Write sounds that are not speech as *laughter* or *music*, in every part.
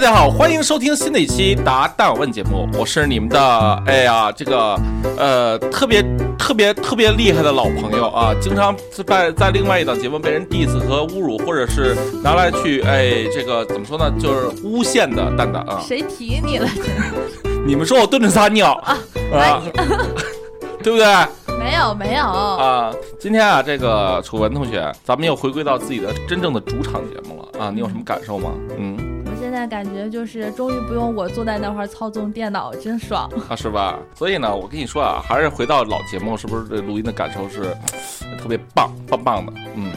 家好，欢迎收听新的一期《答蛋问》节目，我是你们的，哎呀，这个呃特别特别特别厉害的老朋友啊，经常在在另外一档节目被人 diss 和侮辱，或者是拿来去哎这个怎么说呢，就是诬陷的蛋蛋啊。谁提你了？你们说我蹲着撒尿啊，对不对？没有没有啊，今天啊，这个楚文同学，咱们又回归到自己的真正的主场节目了啊，你有什么感受吗？嗯。现在感觉就是终于不用我坐在那块儿操纵电脑，真爽啊，是吧？所以呢，我跟你说啊，还是回到老节目，是不是这录音的感受是特别棒棒棒的？嗯。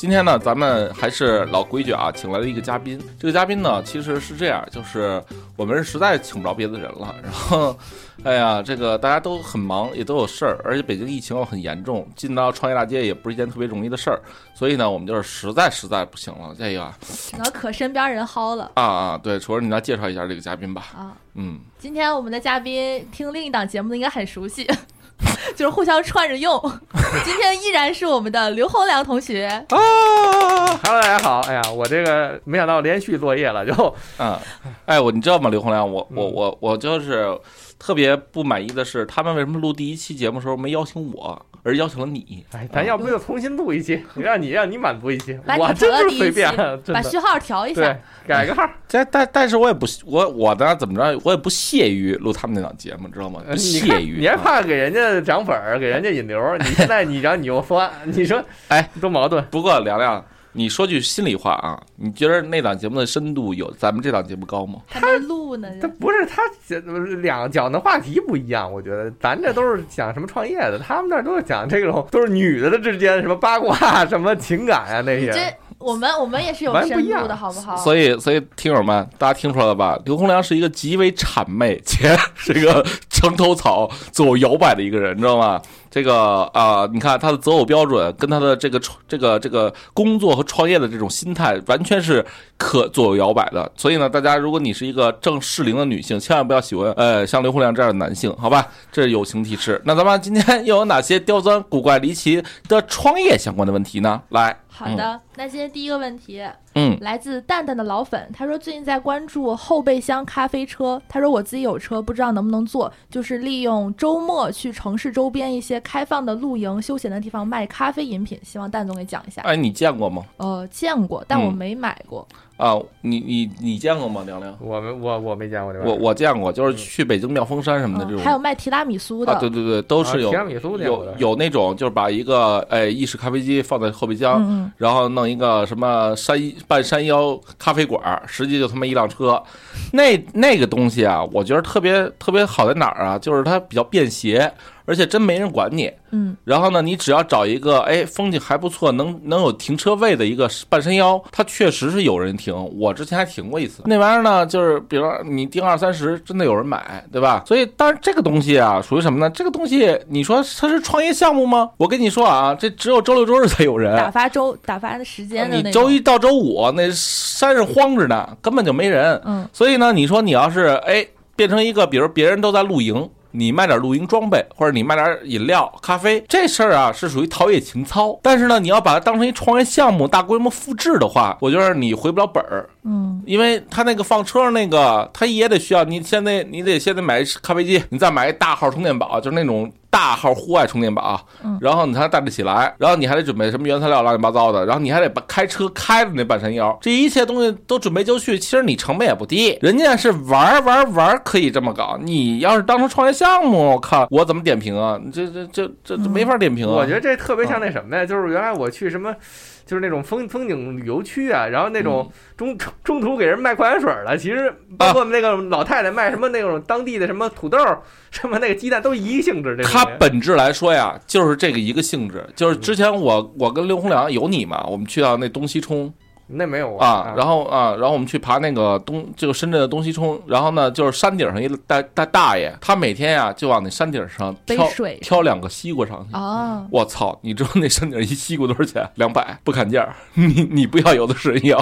今天呢，咱们还是老规矩啊，请来了一个嘉宾。这个嘉宾呢，其实是这样，就是我们实在请不着别的人了。然后，哎呀，这个大家都很忙，也都有事儿，而且北京疫情又很严重，进到创业大街也不是一件特别容易的事儿。所以呢，我们就是实在实在不行了，*laughs* 这个只能可身边人薅了啊啊！对，楚儿，你来介绍一下这个嘉宾吧。啊，嗯，今天我们的嘉宾听另一档节目的应该很熟悉。*laughs* 就是互相串着用。今天依然是我们的刘洪良同学啊，Hello，大家好。哎呀，我这个没想到连续作业了，就嗯，哎，我你知道吗？刘洪良，我我我我就是特别不满意的是，他们为什么录第一期节目的时候没邀请我？而邀请了你，哎，咱要不就重新录一期，让你让你满足一期，我真是随便，把序号调一下，改个号。但但但是我也不我我呢怎么着，我也不屑于录他们那档节目，知道吗？不屑于，你还怕给人家涨粉儿，给人家引流？你现在你然后你又酸，你说哎多矛盾。不过凉凉。你说句心里话啊，你觉得那档节目的深度有咱们这档节目高吗？他录呢，他不是他两讲的话题不一样，我觉得咱这都是讲什么创业的，他们那都是讲这种都是女的的之间什么八卦、什么情感啊那些。我们我们也是有深度的，好不好？所以所以听友们，大家听出来了吧？刘洪良是一个极为谄媚且是一个 *laughs* 墙头草、自我摇摆的一个人，你知道吗？这个啊，你看他的择偶标准跟他的这个创这个这个工作和创业的这种心态，完全是可左右摇摆的。所以呢，大家如果你是一个正适龄的女性，千万不要喜欢呃像刘洪良这样的男性，好吧？这是友情提示。那咱们今天又有哪些刁钻、古怪、离奇的创业相关的问题呢？来。好的，那今天第一个问题，嗯，来自蛋蛋的老粉，他说最近在关注后备箱咖啡车，他说我自己有车，不知道能不能做，就是利用周末去城市周边一些开放的露营休闲的地方卖咖啡饮品，希望蛋总给讲一下。哎，你见过吗？呃，见过，但我没买过。啊，你你你见过吗，凉凉？我没我我没见过这我我见过，就是去北京妙峰山什么的这种。还有卖提拉米苏的。啊，对对对，都是有。提拉米苏有有那种，就是把一个哎意式咖啡机放在后备箱，然后弄一个什么山半山腰咖啡馆，实际就他妈一辆车。那那个东西啊，我觉得特别特别好在哪儿啊？就是它比较便携。而且真没人管你，嗯，然后呢，你只要找一个哎风景还不错，能能有停车位的一个半山腰，它确实是有人停。我之前还停过一次。那玩意儿呢，就是比如说你定二三十，真的有人买，对吧？所以，当然这个东西啊，属于什么呢？这个东西，你说它是创业项目吗？我跟你说啊，这只有周六周日才有人打发周打发的时间的你周一到周五那山上荒着呢，根本就没人。嗯，所以呢，你说你要是哎变成一个，比如别人都在露营。你卖点露营装备，或者你卖点饮料、咖啡，这事儿啊是属于陶冶情操。但是呢，你要把它当成一创业项目，大规模复制的话，我觉得你回不了本儿。嗯，因为他那个放车上那个，他也得需要你现在你得现在买咖啡机，你再买一大号充电宝，就是那种。大号户外充电宝，然后你才带得起来，然后你还得准备什么原材料乱七八糟的，然后你还得把开车开的那半山腰，这一切东西都准备就绪，其实你成本也不低。人家是玩玩玩可以这么搞，你要是当成创业项目，我靠，我怎么点评啊？这这这这这没法点评啊！我觉得这特别像那什么呀，就是原来我去什么。就是那种风风景旅游区啊，然后那种中中途给人卖矿泉水的，其实包括那个老太太卖什么那种当地的什么土豆，什么那个鸡蛋都一个性质。这它本质来说呀，就是这个一个性质。就是之前我我跟刘洪良有你嘛，我们去到那东西冲。那没有啊，然后啊，然后我们去爬那个东，这个深圳的东西冲，然后呢，就是山顶上一大大大爷，他每天呀就往那山顶上挑挑两个西瓜上去。哦，我操！你知道那山顶一西瓜多少钱？两百，不砍价。你你不要，有的是人要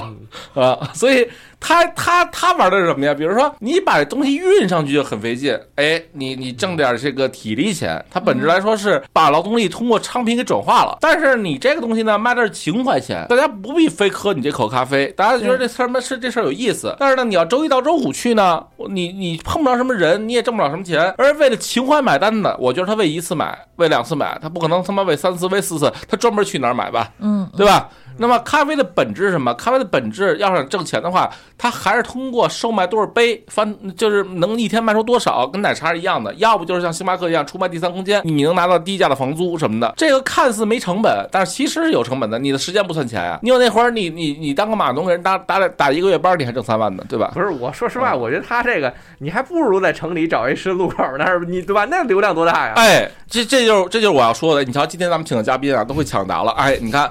啊。所以他他他玩的是什么呀？比如说你把东西运上去就很费劲，哎，你你挣点这个体力钱，它本质来说是把劳动力通过商品给转化了。但是你这个东西呢，卖的是情怀钱，大家不必非喝你这口咖啡，大家觉得这事儿嘛是这事儿有意思。但是呢，你要周一到周五去呢，你你碰不着什么人，你也挣不了什么钱。而为了情怀买单的，我觉得他为一次买，为两次买，他不可能他妈为三次、为四次，他专门去哪儿买吧？嗯，对吧？那么咖啡的本质是什么？咖啡的本质要想挣钱的话，它还是通过售卖多少杯，翻就是能一天卖出多少，跟奶茶是一样的。要不就是像星巴克一样出卖第三空间，你能拿到低价的房租什么的。这个看似没成本，但是其实是有成本的。你的时间不算钱啊、你有那会儿，你你你当个码农给人打打打一个月班，你还挣三万呢，对吧？不是，我说实话，我觉得他这个，你还不如在城里找一十字路口那儿，你对吧？那流量多大呀？哎，这这就是这就是我要说的。你瞧，今天咱们请的嘉宾啊，都会抢答了。哎，你看，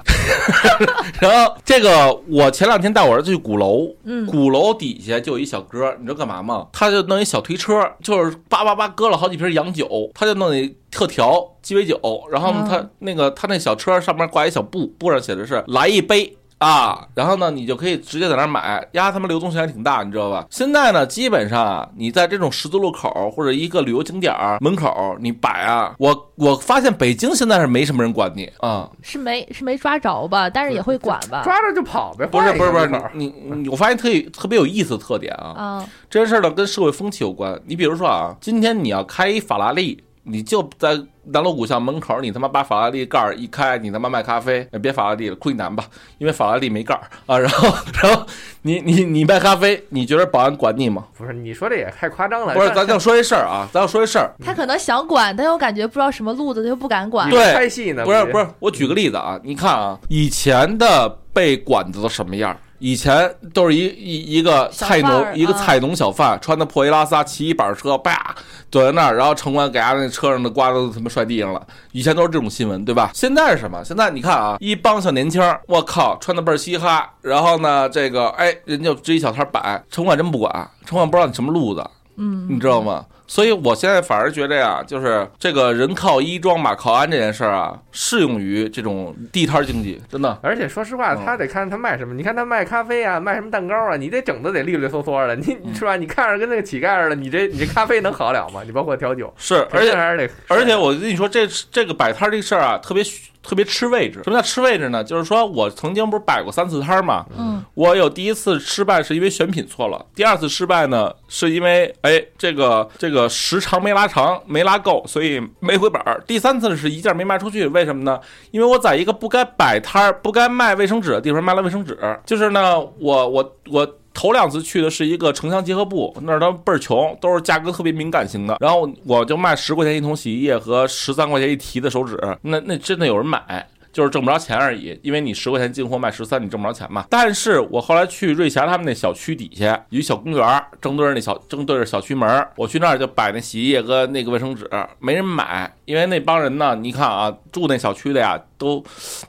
*laughs* *laughs* 然后这个我前两天带我儿子去鼓楼，嗯鼓楼底下就有一小哥，你知道干嘛吗？他就弄一小推车，就是叭叭叭搁了好几瓶洋酒，他就弄一特调鸡尾酒，然后他那个他那小车上面挂一小布，布上写的是来一杯。啊，然后呢，你就可以直接在那儿买，呀，他们流动性还挺大，你知道吧？现在呢，基本上啊，你在这种十字路口或者一个旅游景点儿门口，你摆啊，我我发现北京现在是没什么人管你啊，是没是没抓着吧？但是也会管吧？抓着就跑呗，不是不是不是换一个路口你你，我发现特别特别有意思的特点啊，啊，这件事儿呢跟社会风气有关。你比如说啊，今天你要开一法拉利，你就在南锣鼓巷门口，你他妈把法拉利盖儿一开，你他妈卖咖啡，哎别法拉利了，昆南吧，因为法拉利没盖儿啊。然后然后你你你卖咖啡，你觉得保安管你吗？不是你说这也太夸张了。不是，咱就说一事儿啊，咱就说一事儿。*laughs* 他可能想管，但又感觉不知道什么路子，他又不敢管。对拍戏呢，不是不是，我举个例子啊，你看啊，以前的被管子都什么样？以前都是一一一个菜农，一个菜农小贩，穿的破衣拉撒，骑一板车，叭躲在那儿，然后城管给他那车上的瓜都他妈摔地上了。以前都是这种新闻，对吧？现在是什么？现在你看啊，一帮小年轻儿，我靠，穿的倍儿嘻哈，然后呢，这个哎，人家支一小摊儿摆，城管真不管，城管不知道你什么路子，嗯，你知道吗？所以我现在反而觉得呀，就是这个人靠衣装，马靠鞍这件事儿啊，适用于这种地摊儿经济，真的。而且说实话，嗯他得看他卖什么。你看他卖咖啡啊，卖什么蛋糕啊，你得整的得利利索索的。你你是吧？你看着跟那个乞丐似的，你这你这咖啡能好了吗？你包括调酒，是，*laughs* 而且还是得，而且我跟你说，这这个摆摊儿这事儿啊，特别特别吃位置。什么叫吃位置呢？就是说我曾经不是摆过三次摊儿嘛，嗯我有第一次失败是因为选品错了，第二次失败呢是因为哎这个这个时长没拉长，没拉够，所以没回本儿。第三次是一件没卖出去，为什么呢？因为我在一个不该摆摊儿、不该卖卫生纸的地方卖了卫生纸，就是呢我我我。头两次去的是一个城乡结合部，那儿都倍儿穷，都是价格特别敏感型的。然后我就卖十块钱一桶洗衣液和十三块钱一提的手纸，那那真的有人买。就是挣不着钱而已，因为你十块钱进货卖十三，你挣不着钱嘛。但是我后来去瑞霞他们那小区底下有一小公园，正对着那小正对着小区门儿，我去那儿就摆那洗衣液和那个卫生纸，没人买，因为那帮人呢，你看啊，住那小区的呀，都，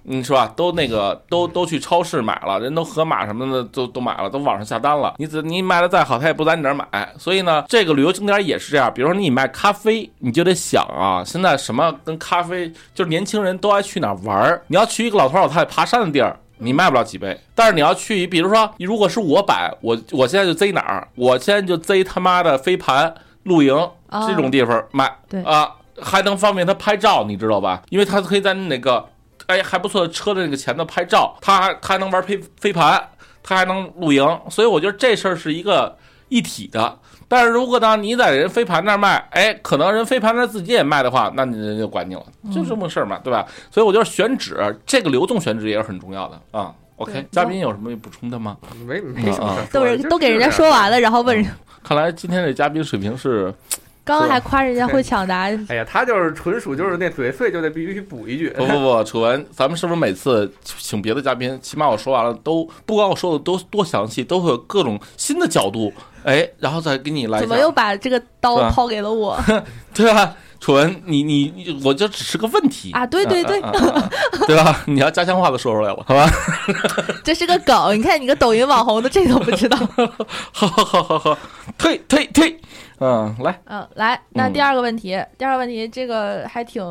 嗯，是吧？都那个都都去超市买了，人都盒马什么的都都买了，都网上下单了。你怎你卖的再好，他也不在你那儿买。所以呢，这个旅游景点也是这样。比如说你卖咖啡，你就得想啊，现在什么跟咖啡，就是年轻人都爱去哪儿玩儿。你要去一个老头老太太爬山的地儿。你卖不了几倍，但是你要去，比如说，如果是我摆，我我现在就贼哪儿，我现在就贼他妈的飞盘、露营哦这种地方卖，对啊，还能方便他拍照，你知道吧？因为他可以在那个哎还不错的车的那个前头拍照，他还他还能玩飞飞盘，他还能露营，所以我觉得这事儿是一个一体的。但是如果呢，你在人飞盘那儿卖，哎，可能人飞盘那儿自己也卖的话，那你人就管你了，就这么事儿嘛，对吧？所以我觉得选址这个流动选址也是很重要的啊。OK，嘉宾有什么补充的吗？没没什么都是都给人家说完了，然后问人，看来今天这嘉宾水平是 *laughs* 刚刚还夸人家会抢答，哎呀，他就是纯属就是那嘴碎就得必须补一句。不不不，楚文，咱们是不是每次请别的嘉宾，起码我说完了都不管我说的多多详细，都会有各种新的角度，哎，然后再给你来怎么又把这个刀抛给了我 *laughs* 对吧？楚文，你你你，我这只是个问题啊？对对对，啊啊啊对吧？你要家乡话都说出来了，好吧？*laughs* 这是个梗。你看你个抖音网红的这都不知道。*laughs* 好好好好好，退退退，嗯，来，嗯，来，那嗯第二个问题，第二个问题这个还挺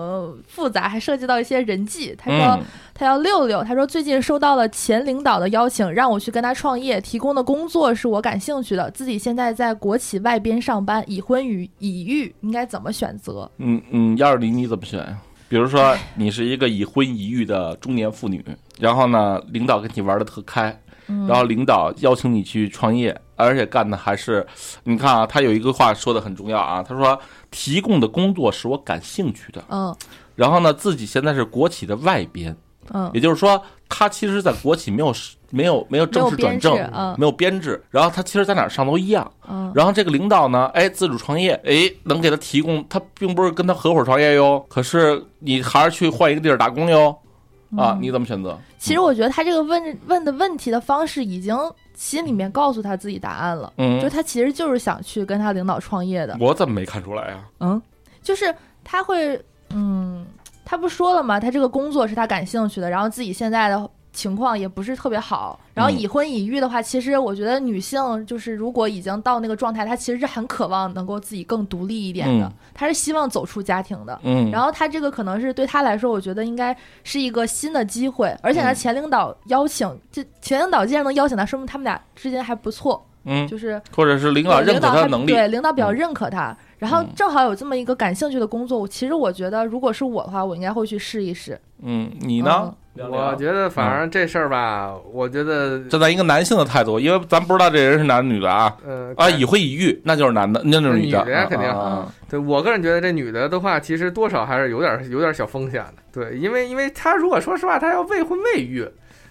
复杂，还涉及到一些人际。他说，嗯他要六六，他说最近收到了前领导的邀请，让我去跟他创业，提供的工作是我感兴趣的，自己现在在国企外边上班，已婚与已育，应该怎么选择？嗯嗯，幺二零你怎么选呀？比如说你是一个已婚已育的中年妇女，然后呢，领导跟你玩的特开，嗯然后领导邀请你去创业，而且干的还是，你看啊，他有一个话说的很重要啊，他说提供的工作是我感兴趣的，嗯然后呢，自己现在是国企的外边，嗯也就是说，他其实在国企没有没有没有正式转正没有编制然后他其实在哪儿上都一样。嗯然后这个领导呢，哎，自主创业，哎，能给他提供，他并不是跟他合伙创业哟，可是你还是去换一个地儿打工哟，啊，嗯你怎么选择？其实我觉得他这个问问的问题的方式，已经心里面告诉他自己答案了，嗯就，他其实就是想去跟他领导创业的。我怎么没看出来啊呀？嗯，就是他会，嗯，他不说了吗？他这个工作是他感兴趣的，然后自己现在的情况也不是特别好，然后嗯已婚已育的话，其实我觉得女性就是如果已经到那个状态，她其实是很渴望能够自己更独立一点的嗯，她是希望走出家庭的。嗯，然后她这个可能是对她来说，我觉得应该是一个新的机会，而且呢，嗯前领导邀请，这前领导既然能邀请她，说明他们俩之间还不错，嗯，就是或者是领导认可对领导还他的能力，对领导比较嗯认可他，然后嗯正好有这么一个感兴趣的工作，其实我觉得如果是我的话，我应该会去试一试。嗯，你呢？我觉得反正这事儿吧，我觉得站在一个男性的态度，因为咱不知道这人是男的女的啊。呃啊，已婚已育那就是男的，那就是女的，女的肯定对我个人觉得这女的的话，其实多少还是有点有点小风险的。对，因为因为她如果说实话，她要未婚未育。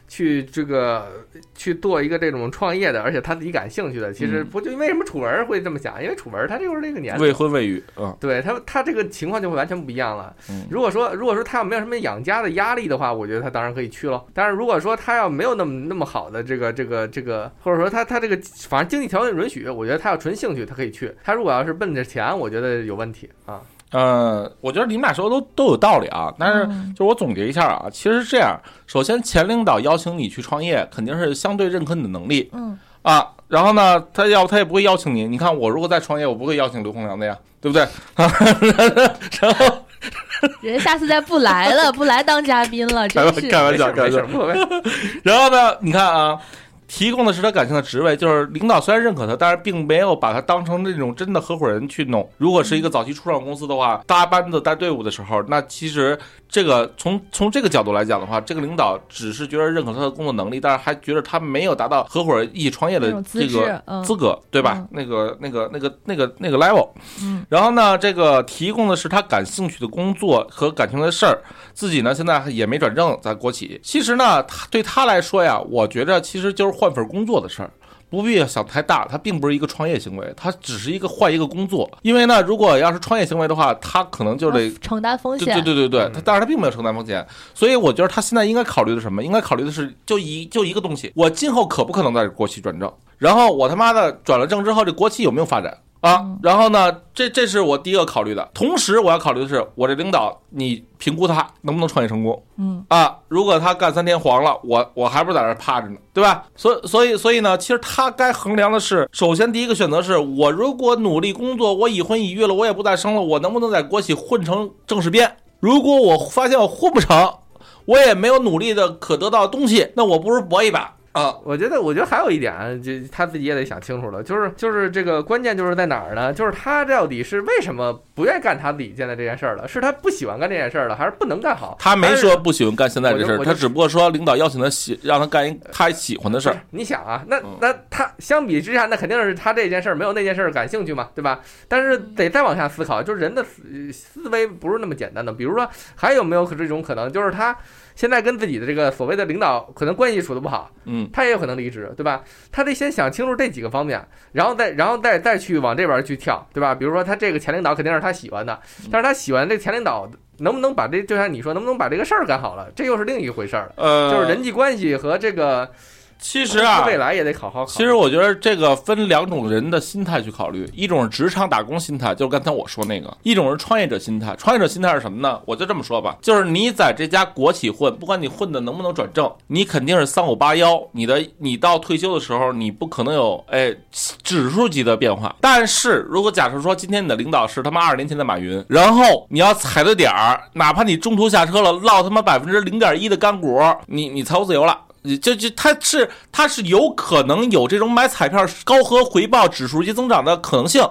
去这个去做一个这种创业的，而且他自己感兴趣的，其实嗯不就因为什么楚文会这么想？因为楚文他就是这个年龄，未婚未育，嗯对他他这个情况就会完全不一样了。嗯如果说如果说他要没有什么养家的压力的话，我觉得他当然可以去了。但是如果说他要没有那么那么好的这个这个这个，或者说他他这个反正经济条件允许，我觉得他要纯兴趣，他可以去。他如果要是奔着钱，我觉得有问题啊。呃，我觉得你们俩说的都都有道理啊，但是嗯就是我总结一下啊，其实是这样，首先前领导邀请你去创业，肯定是相对认可你的能力嗯啊，然后呢，他要他也不会邀请你，你看我如果再创业，我不会邀请刘洪良的呀，对不对？*laughs* 然后人下次再不来了，不来当嘉宾了，真是。开玩笑，开玩笑，，无所谓。*laughs* 然后呢，你看啊，提供的是他感情的职位，就是领导虽然认可他，但是并没有把他当成那种真的合伙人去弄。如果是一个早期初创公司的话，搭班子带队伍的时候，那其实这个从从这个角度来讲的话，这个领导只是觉得认可他的工作能力，但是还觉得他没有达到合伙人一起创业的这个嗯资格，对吧嗯？那个那个那个那个那个 level。嗯然后呢，这个提供的是他感兴趣的工作和感情的事儿，自己呢现在也没转正，在国企。其实呢，他对他来说呀，我觉着其实就是换份工作的事儿。不必想太大，它并不是一个创业行为，它只是一个换一个工作。因为呢，如果要是创业行为的话，他可能就得承担风险。对对对对，嗯他但是他并没有承担风险，所以我觉得他现在应该考虑的什么？应该考虑的是就一就一个东西，我今后可不可能在国企转正？然后我他妈的转了正之后，这国企有没有发展啊嗯？然后呢，这这是我第一个考虑的。同时，我要考虑的是我这领导，你评估他能不能创业成功嗯啊？如果他干三天黄了，我我还不是在这儿趴着呢，对吧？所以所以所以呢，其实他该衡量的是，首先第一个选择是我如果努力工作，我已婚已育了，我也不再生了，我能不能在国企混成正式编？如果我发现我混不成，我也没有努力的可得到的东西，那我不如搏一把啊！我觉得，我觉得还有一点，就他自己也得想清楚了，就是就是这个关键就是在哪儿呢？就是他到底是为什么不愿意干他自己现在这件事儿了？是他不喜欢干这件事儿了，还是不能干好？他没说不喜欢干现在这事儿，他只不过说领导邀请他喜让他干一他喜欢的事儿。你想啊，那嗯那他相比之下，那肯定是他这件事儿没有那件事儿感兴趣嘛，对吧？但是得再往下思考，就是人的思思维不是那么简单的。比如说，还有没有这种可能，就是他现在跟自己的这个所谓的领导可能关系处的不好，嗯他也有可能离职，对吧？他得先想清楚这几个方面，然后再然后再再去往这边去跳，对吧？比如说他这个前领导肯定是他喜欢的，但是他喜欢这前领导能不能把这就像你说能不能把这个事儿干好了，这又是另一回事儿了。呃，就是人际关系和这个其实啊，未来也得好好考虑。其实我觉得这个分两种人的心态去考虑，一种是职场打工心态，就是刚才我说那个；一种是创业者心态。创业者心态是什么呢？我就这么说吧，就是你在这家国企混，不管你混的能不能转正，你肯定是三五八幺。你的你到退休的时候，你不可能有哎指数级的变化。但是如果假设说今天你的领导是他妈二十年前的马云，然后你要踩对点儿，哪怕你中途下车了，落他妈百分之零点一的干股，你你财务自由了。就就它是它是有可能有这种买彩票高额回报指数级增长的可能性，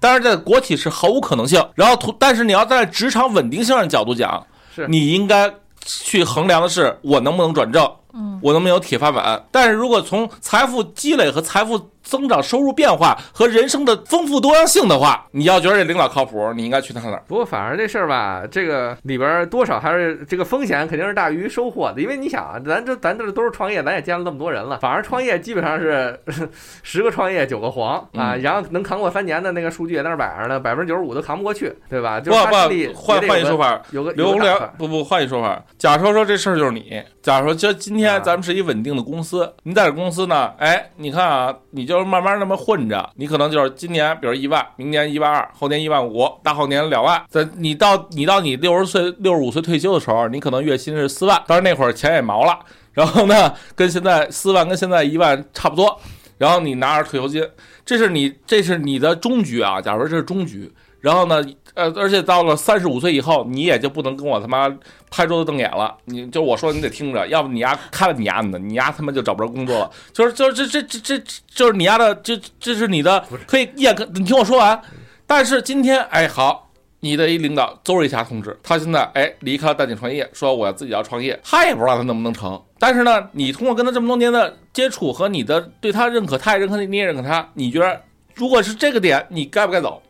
但是在国企是毫无可能性。然后同，但是你要在职场稳定性的角度讲，是你应该去衡量的是我能不能转正，嗯，我能不能有铁饭碗。但是如果从财富积累和财富增长、收入变化和人生的丰富多样性的话，你要觉得这领导靠谱，你应该去他那儿。不过反而这事儿吧，这个里边儿多少还是这个风险肯定是大于收获的，因为你想啊，咱这咱这都是创业，咱也见了那么多人了，反而创业基本上是 *laughs* 十个创业九个黄啊，嗯然后能扛过三年的那个数据也在那儿摆着呢，百分之九十五都扛不过去，对吧？就不是他心里不，换换一说法，有个刘洪有个打算良不不换一说法，假如说这事儿就是你，假如说今今天啊咱们是一稳定的公司，你在这公司呢，哎，你看啊，你就是慢慢那么混着，你可能就是今年比如一万，明年一万二，后年一万五，大后年两万，在你到你到你六十岁六十五岁退休的时候，你可能月薪是四万，当然那会儿钱也毛了，然后呢，跟现在四万跟现在一万差不多，然后你拿着退休金，这是你这是你的终局啊，假如说这是终局。然后呢，呃，而且到了三十五岁以后，你也就不能跟我他妈拍桌子瞪眼了。你就我说你得听着，要不你丫开了你丫的，你丫他妈就找不着工作了。就是就是这这这这就是你丫的，这这是你的可以一眼看，你听我说完。但是今天哎好。你的一领导邹瑞霞同志，他现在哎离开了淡景创业，说我要自己要创业，他也不知道他能不能成。但是呢，你通过跟他这么多年的接触和你的对他认可，他也认可你，你也认可他，你觉得如果是这个点，你该不该走？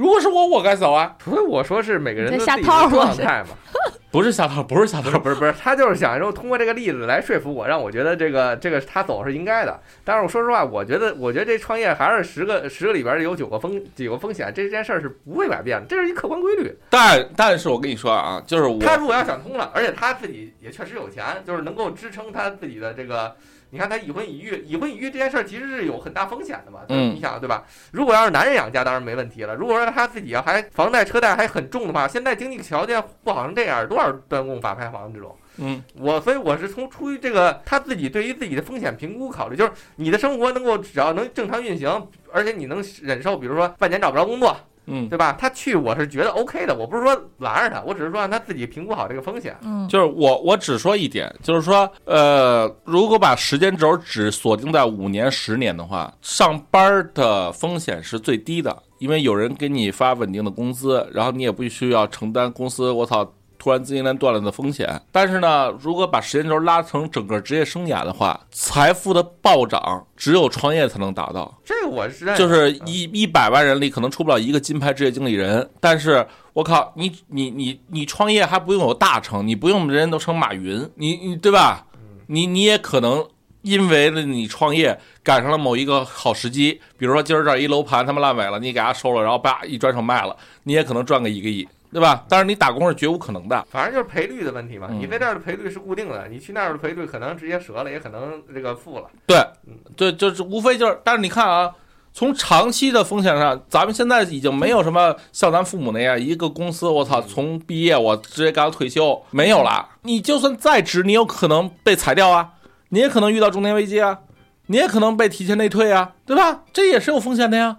如果是我，我该走啊。除非我说是每个人的自己的状态嘛。*laughs* 不是下套，不是下套，不是不是不是，他就是想说通过这个例子来说服我，让我觉得这个这个他走是应该的。但是我说实话，我觉得我觉得这创业还是十个十个里边有九个风九个风险，这件事儿是不会改变的，这是一客观规律。但但是我跟你说啊，就是我他如果要想通了，而且他自己也确实有钱，就是能够支撑他自己的这个。你看他已婚已育，已婚已育这件事儿其实是有很大风险的嘛。嗯你想对吧？如果要是男人养家，当然没问题了。如果说他自己要还房贷车贷还很重的话，现在经济条件不好成这样，多少断供法拍房这种。嗯我所以我是从出于这个他自己对于自己的风险评估考虑，就是你的生活能够只要能正常运行，而且你能忍受，比如说半年找不着工作，嗯，对吧？他去我是觉得 OK 的，我不是说拦着他，我只是说让他自己评估好这个风险。嗯，就是我我只说一点，就是说呃，如果把时间轴只锁定在五年、十年的话，上班的风险是最低的，因为有人给你发稳定的工资，然后你也不需要承担公司我操。突然资金链断了的风险，但是呢，如果把时间轴拉成整个职业生涯的话，财富的暴涨只有创业才能达到。这个我是认就是一一百万人里可能出不了一个金牌职业经理人，但是我靠，你你你你创业还不用有大成，你不用人人都成马云，你你对吧？你你也可能因为了你创业赶上了某一个好时机，比如说今儿这儿一楼盘他们烂尾了，你给它收了，然后叭一转手卖了，你也可能赚个一个亿，对吧？但是你打工是绝无可能的。反正就是赔率的问题嘛。嗯你在这儿的赔率是固定的，你去那儿的赔率可能直接折了，也可能这个负了。对嗯，对，就是无非就是，但是你看啊，从长期的风险上，咱们现在已经没有什么像咱父母那样，一个公司我操，从毕业我直接干到退休，没有了。你就算再值，你有可能被裁掉啊，你也可能遇到中年危机啊，你也可能被提前内退啊，对吧？这也是有风险的呀。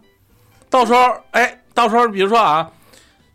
到时候，哎，到时候比如说啊，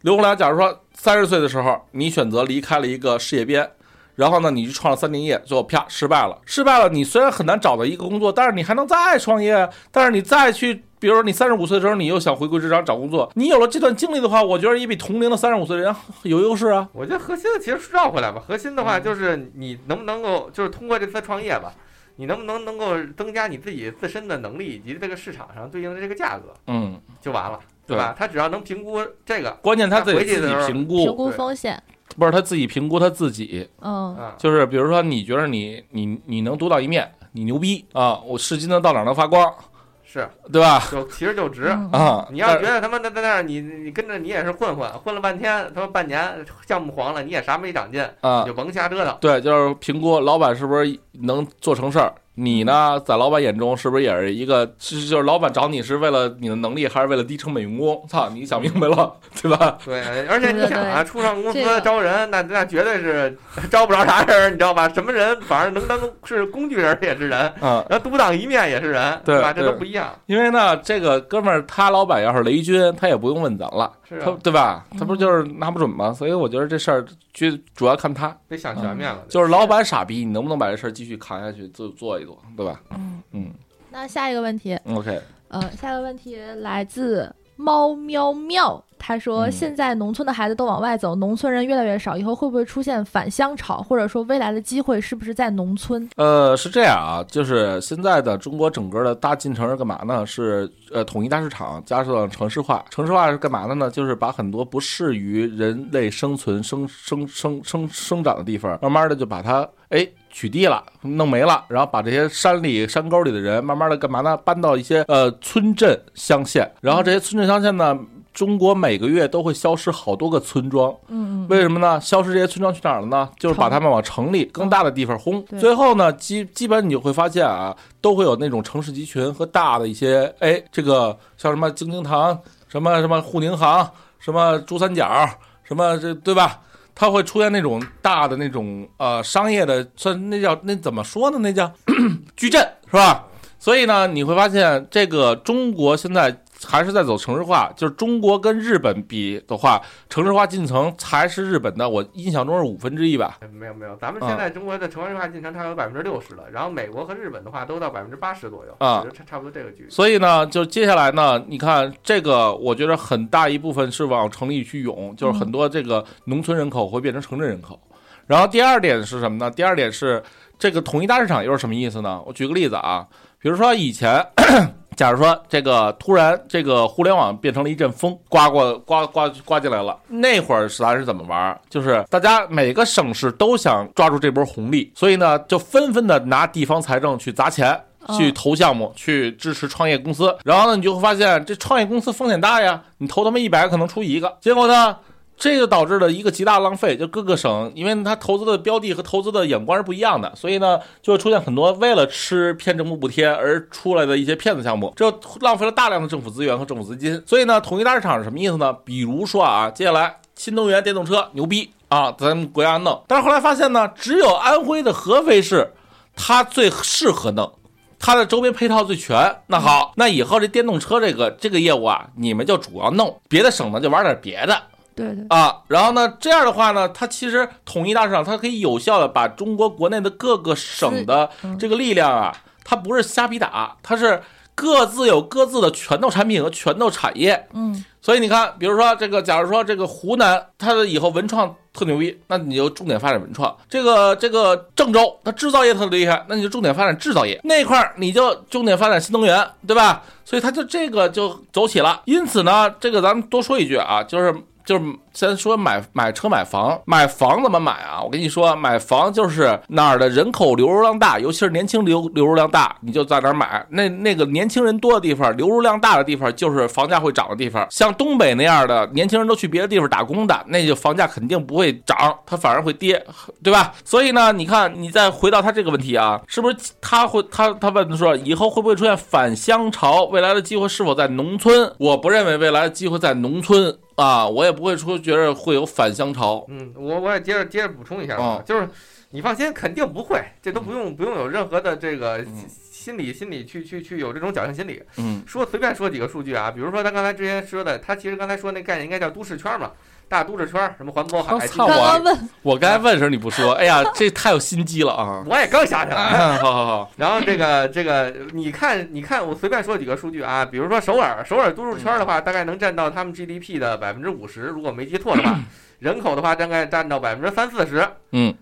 刘洪良，假如说三十岁的时候，你选择离开了一个事业编。然后呢，你去创了三年业，最后啪失败了。失败了，你虽然很难找到一个工作，但是你还能再创业。但是你再去，比如说你三十五岁的时候，你又想回归职场找工作，你有了这段经历的话，我觉得也比同龄的三十五岁的人有优势啊。我觉得核心的其实绕回来吧，核心的话就是你能不能够，就是通过这次创业吧，你能不能能够增加你自己自身的能力以及这个市场上对应的这个价格嗯，就完了，对吧？他只要能评估这个，关键他自己回去的时候评估，评估风险，不是他自己评估他自己。嗯啊，就是比如说，你觉得你你你能独当一面，你牛逼啊，我是金子到哪儿能发光，是对吧？就其实就值。嗯啊，你要觉得他妈的在那儿，你你跟着你也是混混，混了半天，他妈半年项目黄了，你也啥没长进，啊你就甭瞎折腾。对，就是评估老板是不是能做成事儿，你呢，在老板眼中是不是也是一个？就是就是老板找你是为了你的能力，还是为了低成本用工？操，你想明白了，*laughs* 对吧？对，而且你想啊，初创公司招人，那那绝对是招不着啥人，你知道吧？什么人反正能当是工具人也是人，嗯，然后独当一面也是人，对吧？这都不一样。因为呢，这个哥们儿他老板要是雷军，他也不用问咱了，他是啊，对吧？他不就是拿不准吗？所以我觉得这事儿就主要看他，得想全面了。就是老板傻逼，你能不能把这事儿继续扛下去，做做一做，对吧？嗯，嗯那下一个问题，，OK，呃，下一个问题来自猫喵喵，他说嗯现在农村的孩子都往外走，农村人越来越少，以后会不会出现返乡潮，或者说未来的机会是不是在农村？呃，是这样啊，就是现在的中国整个的大进程是干嘛呢？是呃统一大市场加上城市化。城市化是干嘛的呢？就是把很多不适于人类生存、生生生生生长的地方，慢慢的就把它哎取缔了，弄没了，然后把这些山里山沟里的人慢慢的干嘛呢？搬到一些呃村镇乡县，然后这些村镇乡县呢。中国每个月都会消失好多个村庄，为什么呢？消失这些村庄去哪儿了呢？就是把他们往城里更大的地方轰。最后呢，基基本你就会发现啊，都会有那种城市集群和大的一些，哎，这个像什么京津唐、什么什么沪宁杭、什么珠三角、什么这对吧？它会出现那种大的那种呃商业的，算那叫那怎么说呢？那叫 *clears throat* 矩阵是吧？所以呢，你会发现这个中国现在还是在走城市化，就是中国跟日本比的话，城市化进程才是日本的，我印象中是五分之一吧。哎没有没有，咱们啊现在中国的城市化进程差不多百分之六十了，然后美国和日本的话都到百分之八十左右，啊就差差不多这个距离。所以呢，就接下来呢，你看这个，我觉得很大一部分是往城里去涌，就是很多这个农村人口会变成城镇人口。然后第二点是什么呢？第二点是这个统一大市场又是什么意思呢？我举个例子啊，比如说以前，假如说这个突然这个互联网变成了一阵风，刮过刮刮刮进来了，那会儿咱是怎么玩儿？就是大家每个省市都想抓住这波红利，所以呢，就纷纷的拿地方财政去砸钱。去投项目，去支持创业公司，然后呢，你就会发现这创业公司风险大呀，你投他们一百个可能出一个，结果呢，这个导致了一个极大浪费，就各个省，因为它投资的标的和投资的眼光是不一样的，所以呢，就会出现很多为了吃骗政府补贴而出来的一些骗子项目，这浪费了大量的政府资源和政府资金。所以呢，统一大市场是什么意思呢？比如说啊，接下来新能源电动车牛逼啊，咱们国家弄，但是后来发现呢，只有安徽的合肥市，它最适合弄。它的周边配套最全，那好，那以后这电动车这个这个业务啊，你们就主要弄，别的省呢就玩点别的对对，啊。然后呢，这样的话呢，它其实统一大市场，它可以有效的把中国国内的各个省的嗯这个力量啊，它不是瞎比打，它是各自有各自的拳头产品和拳头产业。嗯所以你看，比如说这个，假如说这个湖南，它的以后文创特牛逼，那你就重点发展文创。这个这个郑州，它制造业特厉害，那你就重点发展制造业。那块儿你就重点发展新能源，对吧？所以它就这个就走起了。因此呢，这个咱们多说一句啊，就是。就是先说买买车买房，买房怎么买啊？我跟你说，买房就是哪儿的人口流入量大，尤其是年轻流流入量大，你就在哪儿买。那那个年轻人多的地方，流入量大的地方，就是房价会涨的地方。像东北那样的年轻人都去别的地方打工的，那就房价肯定不会涨，它反而会跌，对吧？所以呢，你看，你再回到他这个问题啊，是不是他会他他问说，以后会不会出现返乡潮？未来的机会是否在农村？我不认为未来的机会在农村。啊，我也不会说觉得会有反乡潮。嗯，我我也接着接着补充一下吧，哦就是你放心，肯定不会，这都不用不用有任何的这个嗯心理心理去去去有这种侥幸心理。嗯说随便说几个数据啊，比如说他刚才之前说的，他其实刚才说那概念应该叫都市圈嘛，大都市圈，什么环渤海，操我刚问我刚才问的时候你不说，哎呀，这太有心机了啊！我也刚想起来。好好好，然后这个这个，你看你看，我随便说几个数据啊，比如说首尔，首尔都市圈的话，大概能占到他们 GDP 的百分之五十，如果没记错的话，人口的话大概占到百分之三四十。嗯，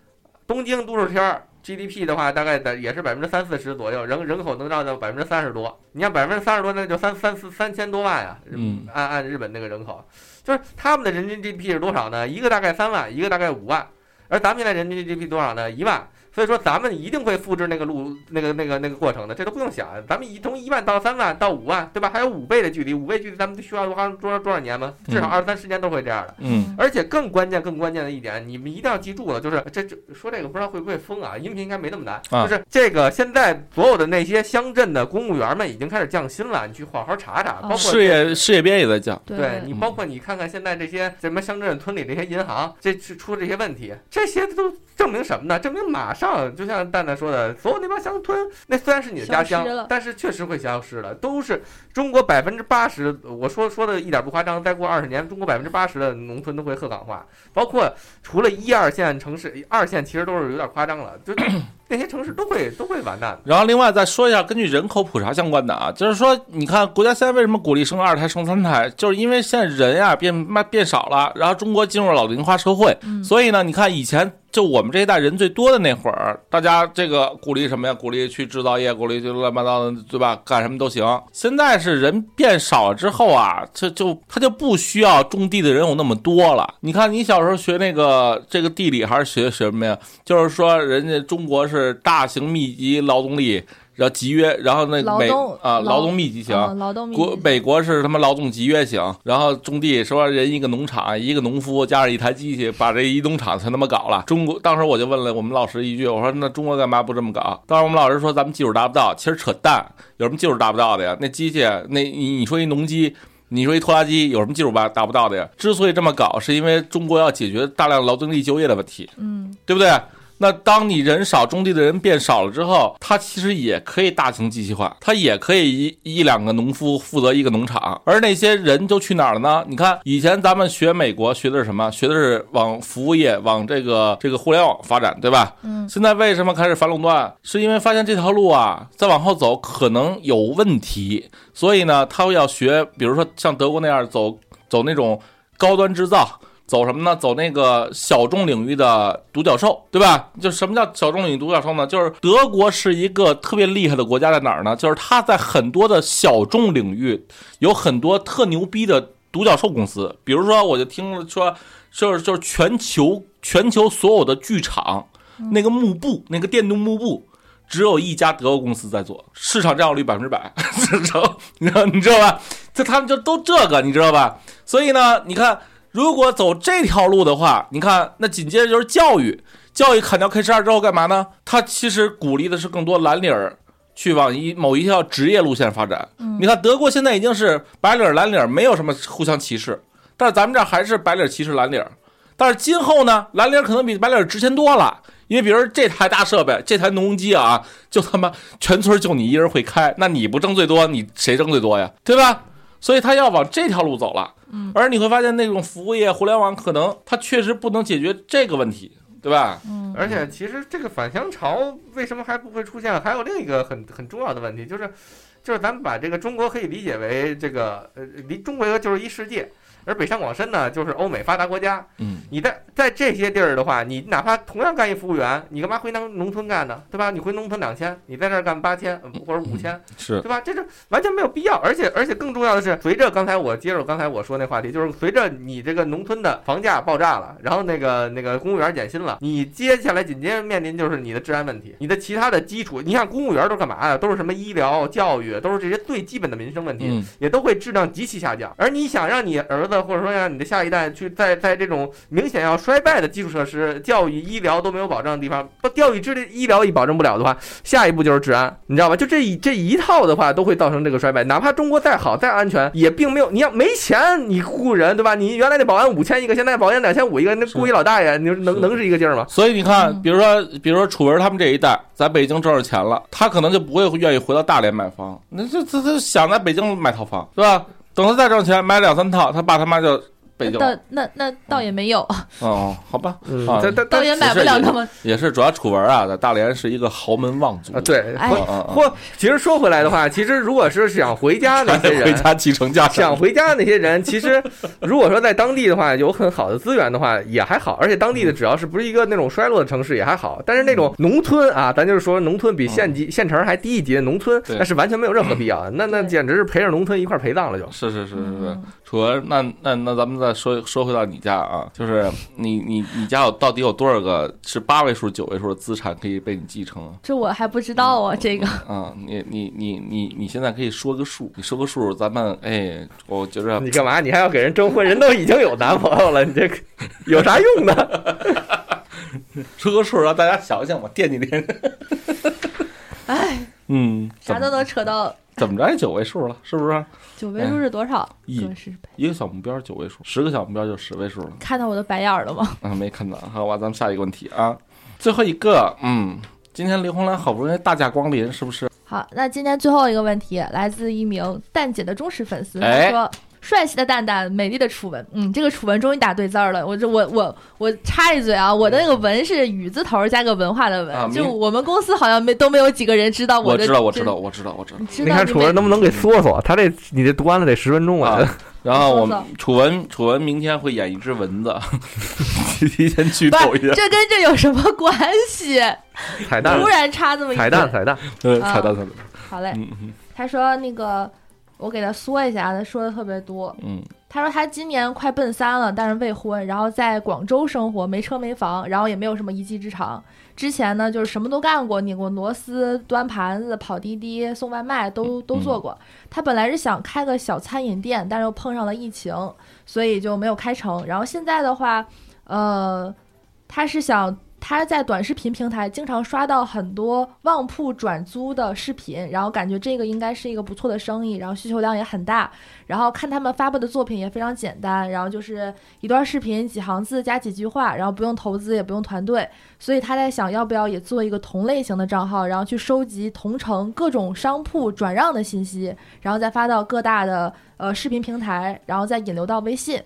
东京都市圈 GDP 的话，大概在也是百分之三四十左右，人人口能占到百分之三十多。你像百分之三十多，那就三三四三千多万呀。嗯，按按日本那个人口，就是他们的人均 GDP 是多少呢？一个大概三万，一个大概五万，而咱们现在人均 GDP 多少呢？一万。所以说咱们一定会复制那个路那个那个那个过程的，这都不用想。咱们一从一万到三万到五万，对吧？还有五倍的距离，五倍距离咱们需要多少多少多少年吗？至少嗯二三十年都会这样的。嗯而且更关键、更关键的一点，你们一定要记住了，就是这这说这个不知道会不会封啊？音频应该没那么难，啊就是这个现在所有的那些乡镇的公务员们已经开始降薪了，你去好好查查，包括事业事业编也在降，对你，嗯包括你看看现在这些什么乡镇村里这些银行，这是出这些问题，这些都证明什么呢？证明马上就像蛋蛋说的，所有那帮乡村，那虽然是你的家乡但是确实会消失的，都是中国百分之八十，我说说的一点不夸张，再过二十年，中国百分之八十的农村都会鹤岗化，包括除了一二线城市，二线其实都是有点夸张了，就 *coughs* 那些城市都会都会完蛋的。然后另外再说一下，根据人口普查相关的啊，就是说，你看国家现在为什么鼓励生二胎、生三胎，就是因为现在人呀变慢变少了，然后中国进入了老龄化社会，嗯所以呢，你看以前就我们这一代人最多的那会儿，大家这个鼓励什么呀？鼓励去制造业，鼓励就乱七八糟的，对吧？干什么都行。现在是人变少了之后啊，这就他就不需要种地的人有那么多了。你看你小时候学那个这个地理还是学学什么呀？就是说人家中国是大型密集劳动力。然后集约，然后那美啊劳劳动密集型，嗯劳动国美国是他妈劳动集约型，然后种地说人一个农场一个农夫加上一台机器把这一农场全他妈搞了。中国当时我就问了我们老师一句，我说那中国干嘛不这么搞？当时我们老师说咱们技术达不到，其实扯淡，有什么技术达不到的呀？那机器，那你你说一农机。你说一拖拉机有什么技术达达不到的呀？之所以这么搞，是因为中国要解决大量劳动力就业的问题。嗯，对不对？那当你人少，种地的人变少了之后，它其实也可以大型机器化，它也可以一一两个农夫负责一个农场，而那些人都去哪儿了呢？你看，以前咱们学美国学的是什么？学的是往服务业、往这个这个互联网发展，对吧？嗯，现在为什么开始反垄断？是因为发现这条路啊，再往后走可能有问题，所以呢，他要学，比如说像德国那样走走那种高端制造。走什么呢？走那个小众领域的独角兽，对吧？就什么叫小众领域独角兽呢？就是德国是一个特别厉害的国家，在哪儿呢？就是它在很多的小众领域有很多特牛逼的独角兽公司。比如说，我就听了说，就是就是全球全球所有的剧场那个幕布，那个电动幕布。只有一家德国公司在做，市场占有率百分之百，*laughs* 你知道你知道你知道吧？这他们就都这个，你知道吧？所以呢，你看。如果走这条路的话，你看，那紧接着就是教育，教育砍掉 K 十二之后干嘛呢？它其实鼓励的是更多蓝领儿去往一某一条职业路线发展。你看德国现在已经是白领儿蓝领儿没有什么互相歧视，但是咱们这儿还是白领儿歧视蓝领儿。但是今后呢，蓝领儿可能比白领儿值钱多了，因为比如说这台大设备，这台农机啊，就他妈全村就你一人会开，那你不挣最多，你谁挣最多呀？对吧？所以他要往这条路走了。而你会发现，那种服务业、互联网可能它确实不能解决这个问题，对吧？而且其实这个返乡潮为什么还不会出现？还有另一个很很重要的问题，就是就是咱们把这个中国可以理解为这个呃，离中国就是一世界。而北上广深呢，就是欧美发达国家。嗯，你在在这些地儿的话，你哪怕同样干一服务员，你干嘛回农农村干呢？对吧？你回农村两千，你在这儿干八千或者五千，是对吧？这是完全没有必要。而且而且更重要的是，随着刚才我接着刚才我说那话题，就是随着你这个农村的房价爆炸了，然后那个那个公务员减薪了，你接下来紧接着面临就是你的治安问题，你的其他的基础，你像公务员都干嘛呀？都是什么医疗、教育，都是这些最基本的民生问题。嗯，也都会质量极其下降。而你想让你儿子或者说让你的下一代去在在这种明显要衰败的基础设施、教育、医疗都没有保障的地方，不教育、治医疗也保证不了的话，下一步就是治安，你知道吧？就这一这一套的话，都会造成这个衰败。哪怕中国再好再安全，也并没有你要没钱，你雇人对吧？你原来那保安五千一个，现在保安两千五一个，那雇一老大爷，你说能能是一个劲儿吗？所以你看，嗯比如说，比如说楚文他们这一代在北京挣着钱了，他可能就不会愿意回到大连买房，那这这这想在北京买套房，对吧？等他再挣钱，买两三套，他爸他妈就那那那倒也没有，哦，好吧，嗯啊但但但倒也买不了那么。也是主要楚文啊，在大连是一个豪门望族啊，对，哎或其实说回来的话，其实如果是想回家那些人，*laughs* 回家继承家。想回家的那些人，其实如果说在当地的话有很好的资源的话，也还好。而且当地的只要是不是一个那种衰落的城市也还好。但是那种农村啊，咱就是说农村比县级、县城还低一级的农村，那是完全没有任何必要的。那那简直是陪着农村一块陪葬了就。是是是是是嗯，楚文，那那那咱们再说说回到你家啊，就是你你你家有到底有多少个是八位数、九位数的资产可以被你继承啊？这我还不知道啊，这个啊，你你你你你现在可以说个数，你说个数，咱们哎，我觉着你干嘛？你还要给人征婚？人都已经有男朋友了，你这个有啥用呢？*laughs* 说个数，让大家想想吧，惦记惦记。*laughs* 哎，嗯，啥都能扯到怎么着也九位数了，是不是？九位数是多少？一。一个小目标九位数，十个小目标就十位数了。看到我的白眼儿了吗？*laughs* 啊，没看到。好吧，咱们下一个问题啊，最后一个，嗯，今天林红兰好不容易大驾光临，是不是？好，那今天最后一个问题来自一名蛋姐的忠实粉丝，说：“帅气的蛋蛋，美丽的楚文，嗯，这个楚文终于打对字儿了。我这我我我插一嘴啊，我的那个文是雨字头加个文化的文，啊就我们公司好像没都没有几个人知道的。我知道，我知道，。我知道，我知道你。知你看楚文能不能给缩缩？他这你这读完了得十分钟啊！啊然后我们说说楚文，楚文明天会演一只蚊子，*laughs* 提前剧不透一下。这跟这有什么关系？彩蛋突，然插这么一彩蛋，彩蛋。彩蛋，彩蛋。好嘞，嗯嗯他说那个我给他说一下，他说的特别多。嗯，他说他今年快奔三了，但是未婚，然后在广州生活，没车没房，然后也没有什么一技之长。之前呢，就是什么都干过，拧过螺丝、端盘子、跑滴滴、送外卖，都都做过。他本来是想开个小餐饮店，但是又碰上了疫情，所以就没有开成。然后现在的话，呃，他是想他在短视频平台经常刷到很多旺铺转租的视频，然后感觉这个应该是一个不错的生意，然后需求量也很大。然后看他们发布的作品也非常简单，然后就是一段视频几行字加几句话，然后不用投资也不用团队，所以他在想要不要也做一个同类型的账号，然后去收集同城各种商铺转让的信息，然后再发到各大的呃视频平台，然后再引流到微信。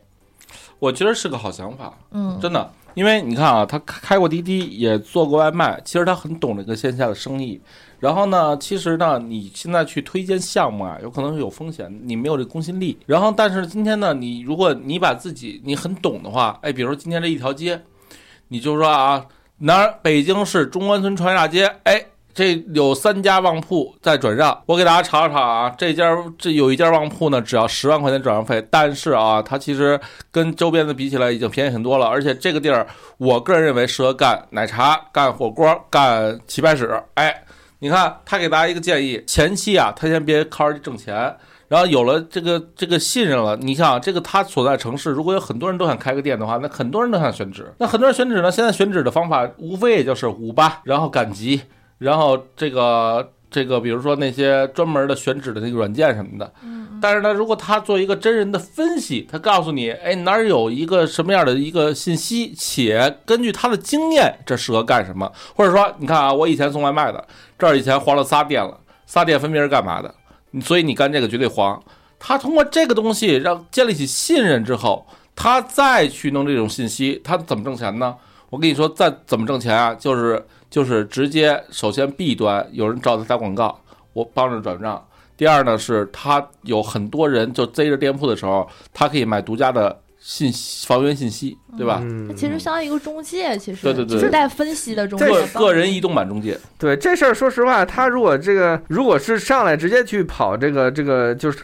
我觉得是个好想法，嗯，真的。因为你看啊，他开过滴滴，也做过外卖，其实他很懂这个线下的生意。然后呢，其实呢，你现在去推荐项目啊，有可能是有风险，你没有这公信力。然后，但是今天呢，你如果你把自己你很懂的话，哎，比如说今天这一条街，你就说啊，哪儿北京市中关村传大街，哎，这有三家旺铺在转让，我给大家查了查啊，这家这有一家旺铺呢，只要十万块钱转让费，但是啊，它其实跟周边的比起来已经便宜很多了，而且这个地儿，我个人认为适合干奶茶、干火锅、干棋牌室。哎，你看他给大家一个建议，前期啊，他先别靠着挣钱。然后有了这个这个信任了，你想这个他所在城市，如果有很多人都想开个店的话，那很多人都想选址。那很多人选址呢，现在选址的方法无非也就是五八，然后赶集，然后这个这个，比如说那些专门的选址的那个软件什么的。但是呢，如果他做一个真人的分析，他告诉你，哎，哪儿有一个什么样的一个信息，且根据他的经验，这适合干什么？或者说，你看啊，我以前送外卖的，这儿以前黄了仨店了，仨店分别是干嘛的？所以你干这个绝对黄。他通过这个东西让建立起信任之后，他再去弄这种信息，他怎么挣钱呢？我跟你说，再怎么挣钱啊，就是就是直接，首先 B 端有人找他打广告，我帮着转账。第二呢，是他有很多人就贼着店铺的时候，他可以买独家的信息房源信息，对吧？嗯，其实相当于一个中介，其实对对对就是带分析的中介个个人移动版中介，对这事儿，说实话，他如果这个如果是上来直接去跑这个这个，就是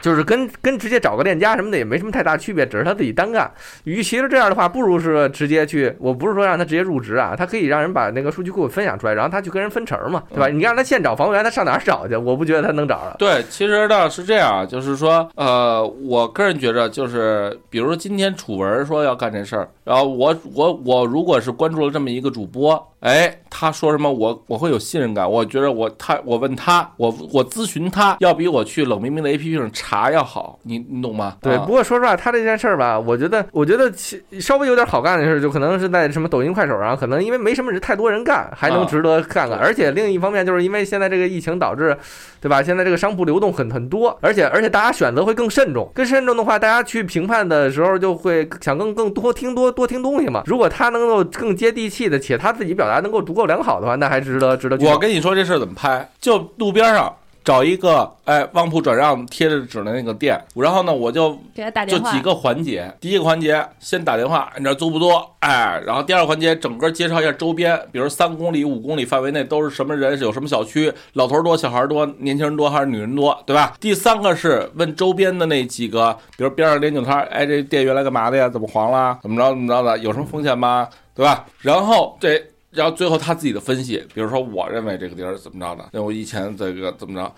就是跟跟直接找个链家什么的也没什么太大区别，只是他自己单干。与其是这样的话，不如是直接去，我不是说让他直接入职啊，他可以让人把那个数据库分享出来，然后他去跟人分成嘛，对吧？你让他现找房源，他上哪儿找去？我不觉得他能找着。对，其实呢是这样，就是说，呃，我个人觉着，就是比如说今天楚文说要干这事儿，然后我我我如果是关注了这么一个主播，哎，他说什么我我会有信任感，我觉得我他我问他，我我咨询他，要比我去冷冰冰的 A P P 上查要好，你你懂吗？对，啊不过说实话，他这件事儿吧，我觉得，我觉得其稍微有点好干的事儿，就可能是在什么抖音、快手上，可能因为没什么人太多人干，还能啊值得看看。对而且另一方面，就是因为现在这个疫情导致，对吧？现在这个商铺流动很很多，而且而且大家选择会更慎重，更慎重的话，大家去评判的时候就会想更更多听多多听东西嘛。如果他能够更接地气的，且他自己表达能够足够良好的话，那还值得值得。我跟你说这事儿怎么拍，就路边上找一个哎旺铺转让贴着纸的那个店，然后呢，我就给他打电话，就几个环节，第一个环节先打电话，你这租不租？哎，然后第二个环节整个介绍一下周边，比如三公里、五公里范围内都是什么人，有什么小区，老头多、小孩多，年轻人多还是女人多，对吧？第三个是问周边的那几个，比如边上连酒摊，哎，这店原来干嘛的呀？怎么黄了？怎么着怎么着的？有什么风险吗？对吧？然后这。然后最后他自己的分析，比如说我认为这个地儿怎么着的，那我以前这个怎么着，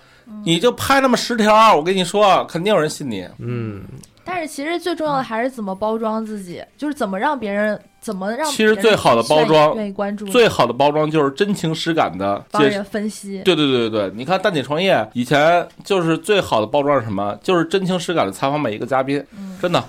你就拍那么十条，我跟你说，肯定有人信你。嗯，但是其实最重要的还是怎么包装自己，就是怎么让别人怎么让其实最好的包装愿意关注，最好的包装就是真情实感的介帮人分析。对对对对对，你看蛋姐创业以前就是最好的包装是什么？就是真情实感的采访每一个嘉宾，真的。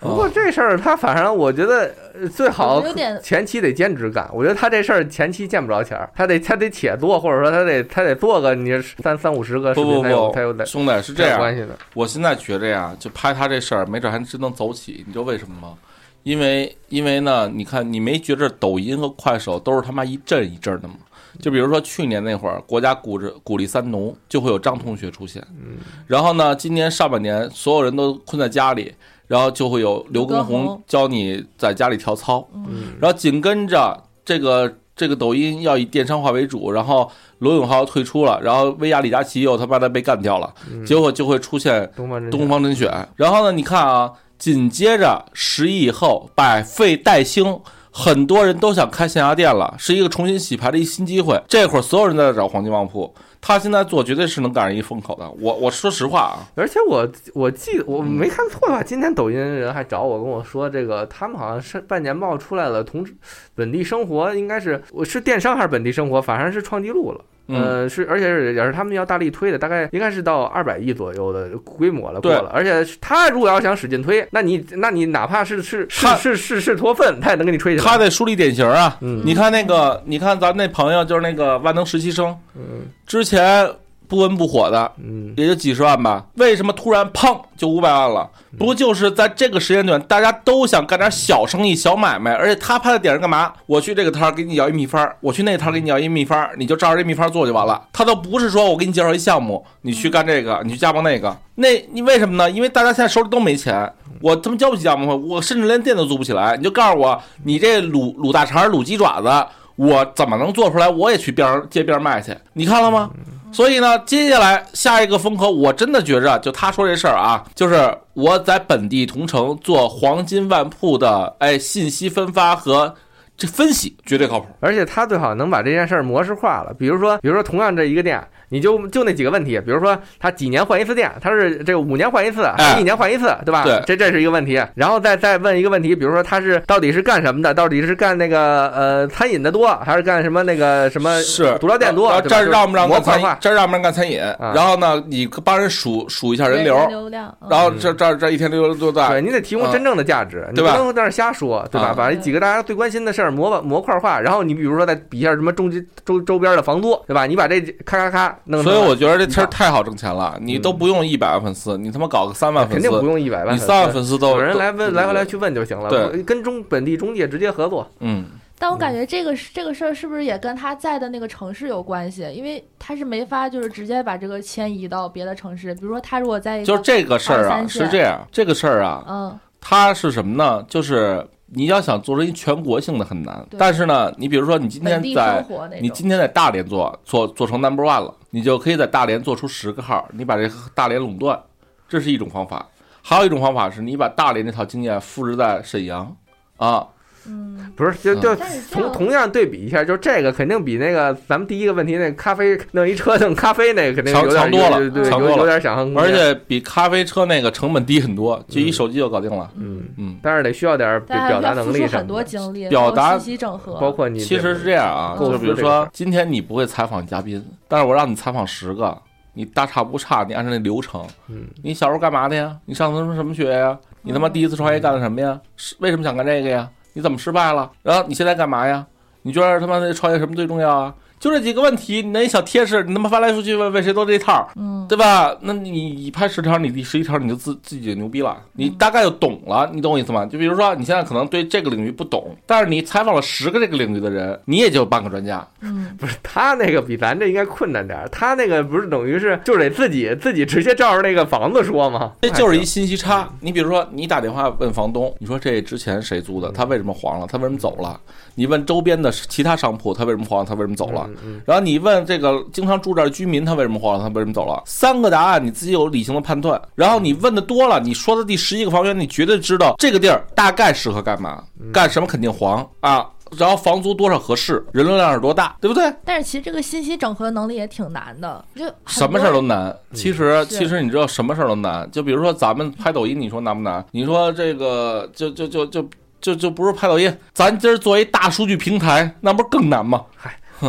不过这事儿他反正我觉得呃最好前期得兼职干。我觉得他这事儿前期见不着钱儿，他得他得且做，或者说他得他得做个你三三五十个视不不频才有不才有得兄弟是这样，关系的。我现在觉着呀，就拍他这事儿，没准还真能走起。你知道为什么吗？因为因为呢，你看你没觉着抖音和快手都是他妈一阵一阵的吗？就比如说去年那会儿，国家鼓着鼓励三农，就会有张同学出现。嗯，然后呢，今年上半年所有人都困在家里，然后就会有刘畊宏宏教你在家里跳操。嗯然后紧跟着这个这个抖音要以电商化为主，然后罗永浩退出了，然后薇娅、李佳琦又他妈的被干掉了，嗯结果就会出现东方甄东方甄选。然后呢，你看啊，紧接着十一以后百废待兴。很多人都想开线下店了，是一个重新洗牌的一新机会。这会儿所有人都在找黄金旺铺，他现在做绝对是能赶上一风口的。我我说实话啊，而且我我记得我没看错吧？今天抖音人还找我跟我说，这个他们好像是半年报出来了，同本地生活应该是我是电商还是本地生活，反正是创纪录了。嗯，呃，是，而且是也是他们要大力推的，大概应该是到二百亿左右的规模了，过了。而且他如果要想使劲推，那你那你哪怕是是是是是是脱粪，他也能给你吹起来。他得树立典型啊。嗯你看那个，你看咱那朋友就是那个万能实习生，嗯之前不温不火的，嗯也就几十万吧，为什么突然砰就五百万了？不就是在这个时间段，大家都想干点小生意、小买卖，而且他拍的点是干嘛？我去这个摊儿给你要一秘方儿，我去那个摊儿给你要一秘方儿，你就照着这秘方儿做就完了。他都不是说我给你介绍一项目，你去干这个，你去加盟那个，那你为什么呢？因为大家现在手里都没钱。我他妈交不起加盟费，我甚至连店都租不起来。你就告诉我，你这卤卤大肠、卤鸡爪子，我怎么能做出来？我也去边儿街边儿卖去，你看了吗？所以呢，接下来下一个风口，我真的觉着，就他说这事儿啊，就是我在本地同城做黄金万铺的，哎，信息分发和这分析绝对靠谱。而且他最好能把这件事儿模式化了，比如说，比如说同样这一个店，你就就那几个问题，比如说他几年换一次电，他是这个五年换一次，还是一年换一次，对吧？对这这是一个问题。然后再再问一个问题，比如说他是到底是干什么的？到底是干那个呃餐饮的多，还是干什么那个什么是足疗店多？这儿让不让模块化干餐饮？？这儿让不让干餐饮？啊然后呢，你帮人数数一下人流，流量，嗯然后这这这一天流多大？对你得提供真正的价值，你对吧不能在那儿瞎说，对吧？啊把这几个大家最关心的事儿模模块化，然后你比如说再比一下什么中周周边的房租，对吧？你把这咔咔咔弄，所以我觉得这事儿太好挣钱了，你都不用一百万粉丝，你他妈搞个三万粉丝，肯定不用一百万，你三万粉丝都有人来问来回来去问就行了，对。跟中本地中介直接合作。嗯，但我感觉这个是这个事儿是不是也跟他在的那个城市有关系？因为他是没法就是直接把这个迁移到别的城市，比如说他如果在一个就是这个事儿啊，是这样，这个事儿啊，嗯。他是什么呢？就是你要想做成一全国性的很难，但是呢，你比如说你今天在你今天在大连做做做成 number one 了，你就可以在大连做出十个号，你把这个大连垄断，这是一种方法。还有一种方法是你把大连这套经验复制在沈阳啊，嗯，不是，就就但是这样同同样对比一下，就这个肯定比那个咱们第一个问题那咖啡弄一车弄咖啡那个肯定强强多了对强多了有有点想象空间，而且比咖啡车那个成本低很多，就一手机就搞定了。嗯，嗯，但是得需要点但表达还要付出很能力什么的，多精力，表达包括信息整合，包括你其实是这样啊，构就比如说今天你不会采访嘉宾，但是我让你采访十个，你大差不差，你按照那流程，嗯你小时候干嘛的呀？你上的什么什么学呀？你他妈第一次创业干的什么呀？是为什么想干这个呀？你怎么失败了？然后你现在干嘛呀？你觉得他妈的创业什么最重要啊？就这几个问题，你那小贴士，你他妈翻来覆去问问谁都这套，嗯，对吧？那你你拍十条，你第十一条你就自自己就牛逼了，你大概就懂了，你懂我意思吗？就比如说你现在可能对这个领域不懂，但是你采访了十个这个领域的人，你也就半个专家。嗯，不是他那个比咱这应该困难点儿，他那个不是等于是就得自己自己直接照着那个房子说吗？这就是一信息差。你比如说，你打电话问房东，你说这之前谁租的？他为什么黄了？他为什么走了？你问周边的其他商铺，他为什么黄了？他为什么走了？然后你问这个经常住这儿的居民，他为什么黄了？他为什么走了？三个答案你自己有理性的判断。然后你问的多了，你说的第十一个房源，你绝对知道这个地儿大概适合干嘛，干什么肯定黄啊。然后房租多少合适，人流量是多大，对不对？但是其实这个信息整合能力也挺难的，就什么事儿都难。其实，其实你知道什么事儿都难。就比如说咱们拍抖音，你说难不难？你说这个，就就就就就就不是拍抖音，咱今儿作为大数据平台，那不是更难吗？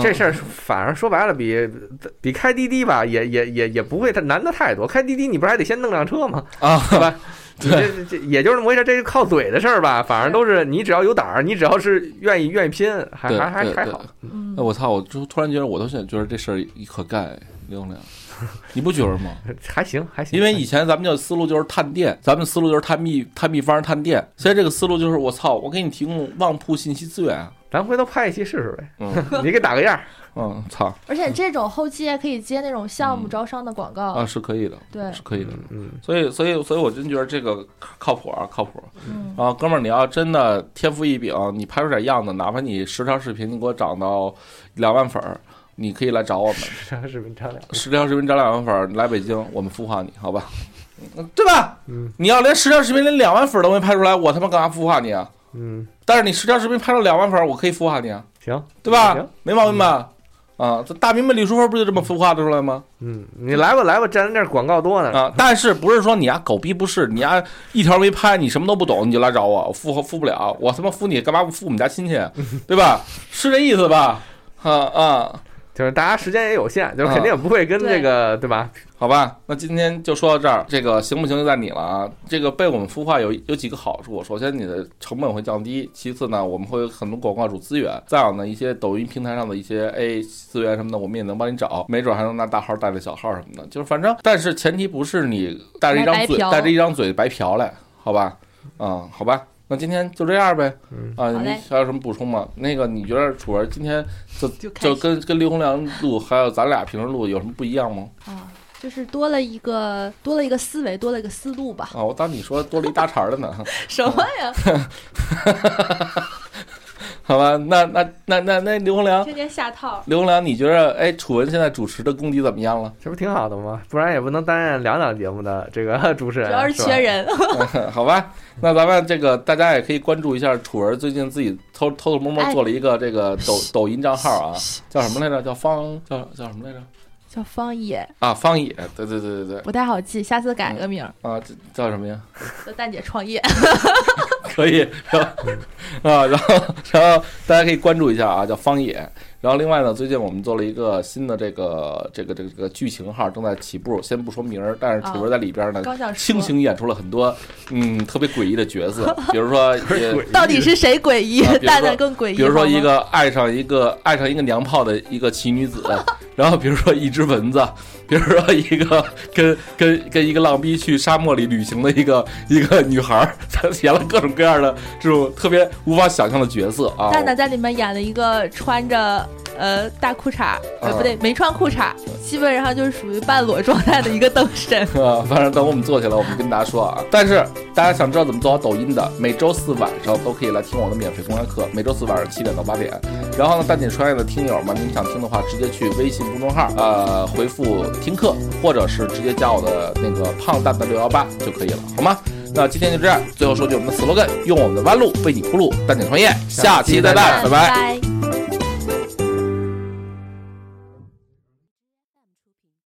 这事儿反而说白了比比开滴滴吧，也也也也不会太难的太多。开滴滴你不是还得先弄辆车吗？啊，对吧？*laughs* 你这这这也就是那么回事，这是靠嘴的事儿吧？反正都是你只要有胆儿，你只要是愿意愿意拼，还还还还好。。嗯哎，我操！我就突然觉得，我都现在觉得这事儿一可干刘永亮，你不觉得吗？*laughs* 还行还行，因为以前咱们的思路就是探店，咱们思路就是探秘、探秘方、探店。现在这个思路就是，我操，我给你提供旺铺信息资源啊。咱回头拍一期试试呗，嗯 *laughs* 你给打个样儿。嗯，操而且这种后期还可以接那种项目招商的广告，啊，是可以的，对，是可以的。嗯，所以，所以，所以我真觉得这个靠谱啊，靠谱嗯，啊，哥们儿，你要真的天赋异禀，你拍出点样子，哪怕你十条视频你给我涨到两万粉儿，你可以来找我们。十条视频涨两。十条视频涨两万粉儿，你来北京，我们孵化你，好吧？嗯对吧？嗯你要连十条视频连两万粉儿都没拍出来，我他妈干嘛孵化你啊？嗯，但是你十条视频拍了两万粉，我可以孵化你啊，行，对吧行？没毛病吧？啊，这大明白李淑芬不就这么孵化的出来吗？嗯，你来吧来吧，站在那儿广告多呢。啊，但是不是说你丫狗逼不是，你丫一条没拍，你什么都不懂，你就来找我，我孵孵不了，我他妈孵你干嘛不孵我们家亲戚，*laughs* 对吧？是这意思吧？啊啊，就是大家时间也有限，就是肯定不会跟这个对吧？好吧，那今天就说到这儿，这个行不行就在你了啊。这个被我们孵化有有几个好处，首先你的成本会降低，其次呢，我们会有很多广告主资源，再有呢，一些抖音平台上的一些 A 资源什么的，我们也能帮你找，没准还能拿大号带着小号什么的，就是反正，但是前提不是你带着一张嘴带着一张嘴白嫖来，好吧？嗯，好吧。那今天就这样呗，嗯啊，你好嘞还有什么补充吗？那个，你觉得楚儿今天就就跟跟刘洪良录，还有咱俩平时录有什么不一样吗？啊，就是多了一个多了一个思维，多了一个思路吧。啊，我当你说多了一大茬儿的呢。*laughs* 什么呀？*laughs* 好吧，那那那那那刘洪良，天天下套。刘洪良，你觉得哎，楚文现在主持的功底怎么样了？这不挺好的吗？不然也不能担任两档节目的这个 *laughs* 主持人，主要是缺人，好吧，那咱们这个大家也可以关注一下楚文最近自己偷偷偷摸摸哎做了一个这个抖抖音账号啊，叫什么来着？叫方叫叫什么来着？叫方野，啊，方野，对对对对对不太好记，下次改个名儿，啊，这叫什么呀？*laughs* 叫蛋姐创业。*laughs* 可以，然后啊，然后然后大家可以关注一下啊，叫方野。然后另外呢，最近我们做了一个新的这个这个这个这个剧情号，正在起步，先不说名儿，但是楚文在里边呢，刚想倾说，情演出了很多嗯特别诡异的角色，*laughs* 比如说到底是谁诡异啊比如？*laughs* 说蛋蛋更诡异。比如说一个爱上一个爱上一个娘炮的一个奇女子，*laughs* 然后比如说一只蚊子，比如说一个跟 *laughs* 跟跟一个浪逼去沙漠里旅行的一个一个女孩儿，她演了各种各样的这种特别无法想象的角色啊。蛋蛋在里面演了一个穿着呃大裤衩，呃啊不对，没穿裤衩，基本上就是属于半裸状态的一个灯神。*laughs* 啊，反正等我们做起来，我们跟大家说啊。但是大家想知道怎么做好抖音的，每周四晚上都可以来听我的免费公开课，每周四晚上七点到八点。然后呢，蛋姐创业的听友们，你们想听的话，直接去微信公众号呃回复听课，或者是直接加我的那个胖蛋的六幺八就可以了，好吗？那今天就这样，最后说句我们的 slogan：用我们的弯路为你铺路，带你创业，下期再见，拜拜。拜。